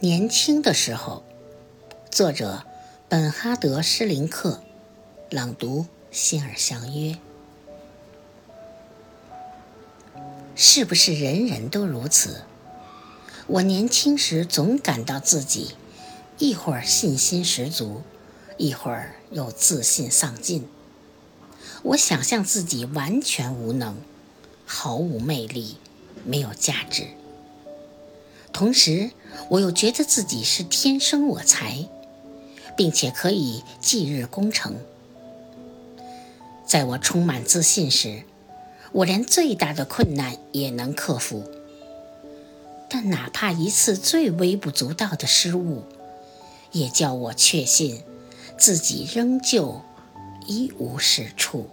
年轻的时候作者本哈德施林克朗读心儿相约。是不是人人都如此？我年轻时总感到自己一会儿信心十足一会儿又自信丧尽。我想象自己完全无能毫无魅力。没有价值。同时，我又觉得自己是天生我材，并且可以继日功成。在我充满自信时，我连最大的困难也能克服。但哪怕一次最微不足道的失误，也叫我确信自己仍旧一无是处。